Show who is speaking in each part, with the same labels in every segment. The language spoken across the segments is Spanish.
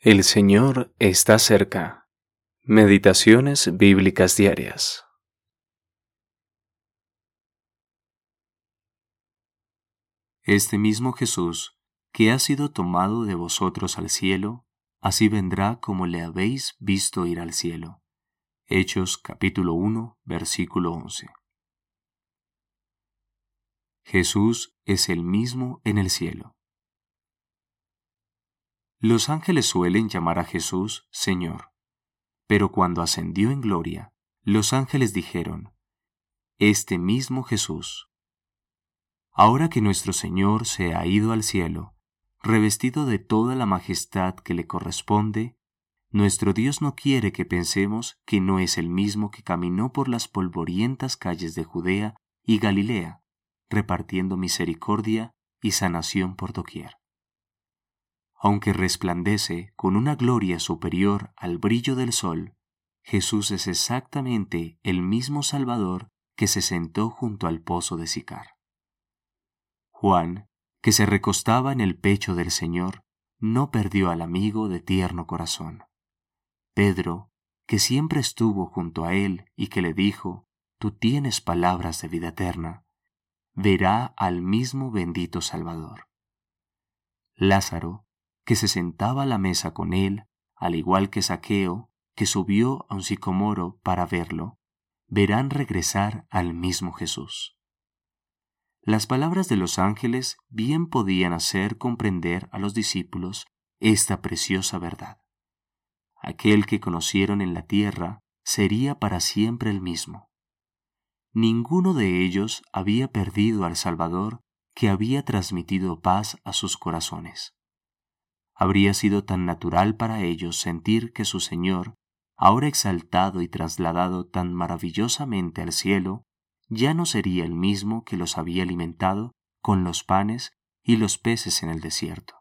Speaker 1: El Señor está cerca. Meditaciones bíblicas diarias. Este mismo Jesús, que ha sido tomado de vosotros al cielo, así vendrá como le habéis visto ir al cielo. Hechos capítulo 1, versículo 11. Jesús es el mismo en el cielo. Los ángeles suelen llamar a Jesús Señor, pero cuando ascendió en gloria, los ángeles dijeron, Este mismo Jesús. Ahora que nuestro Señor se ha ido al cielo, revestido de toda la majestad que le corresponde, nuestro Dios no quiere que pensemos que no es el mismo que caminó por las polvorientas calles de Judea y Galilea, repartiendo misericordia y sanación por doquier aunque resplandece con una gloria superior al brillo del sol, Jesús es exactamente el mismo Salvador que se sentó junto al pozo de Sicar. Juan, que se recostaba en el pecho del Señor, no perdió al amigo de tierno corazón. Pedro, que siempre estuvo junto a él y que le dijo, Tú tienes palabras de vida eterna, verá al mismo bendito Salvador. Lázaro, que se sentaba a la mesa con él, al igual que Saqueo, que subió a un sicomoro para verlo, verán regresar al mismo Jesús. Las palabras de los ángeles bien podían hacer comprender a los discípulos esta preciosa verdad. Aquel que conocieron en la tierra sería para siempre el mismo. Ninguno de ellos había perdido al Salvador que había transmitido paz a sus corazones habría sido tan natural para ellos sentir que su Señor, ahora exaltado y trasladado tan maravillosamente al cielo, ya no sería el mismo que los había alimentado con los panes y los peces en el desierto.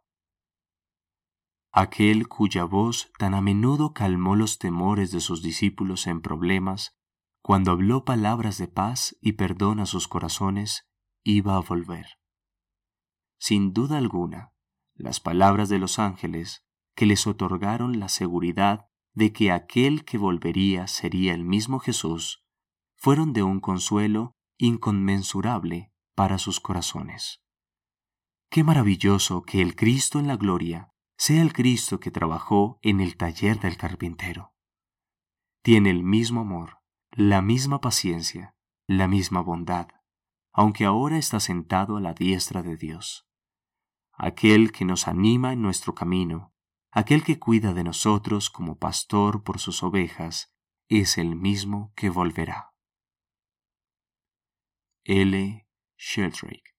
Speaker 1: Aquel cuya voz tan a menudo calmó los temores de sus discípulos en problemas, cuando habló palabras de paz y perdón a sus corazones, iba a volver. Sin duda alguna, las palabras de los ángeles que les otorgaron la seguridad de que aquel que volvería sería el mismo Jesús, fueron de un consuelo inconmensurable para sus corazones. Qué maravilloso que el Cristo en la gloria sea el Cristo que trabajó en el taller del carpintero. Tiene el mismo amor, la misma paciencia, la misma bondad, aunque ahora está sentado a la diestra de Dios aquel que nos anima en nuestro camino, aquel que cuida de nosotros como pastor por sus ovejas, es el mismo que volverá. L. Sheldrake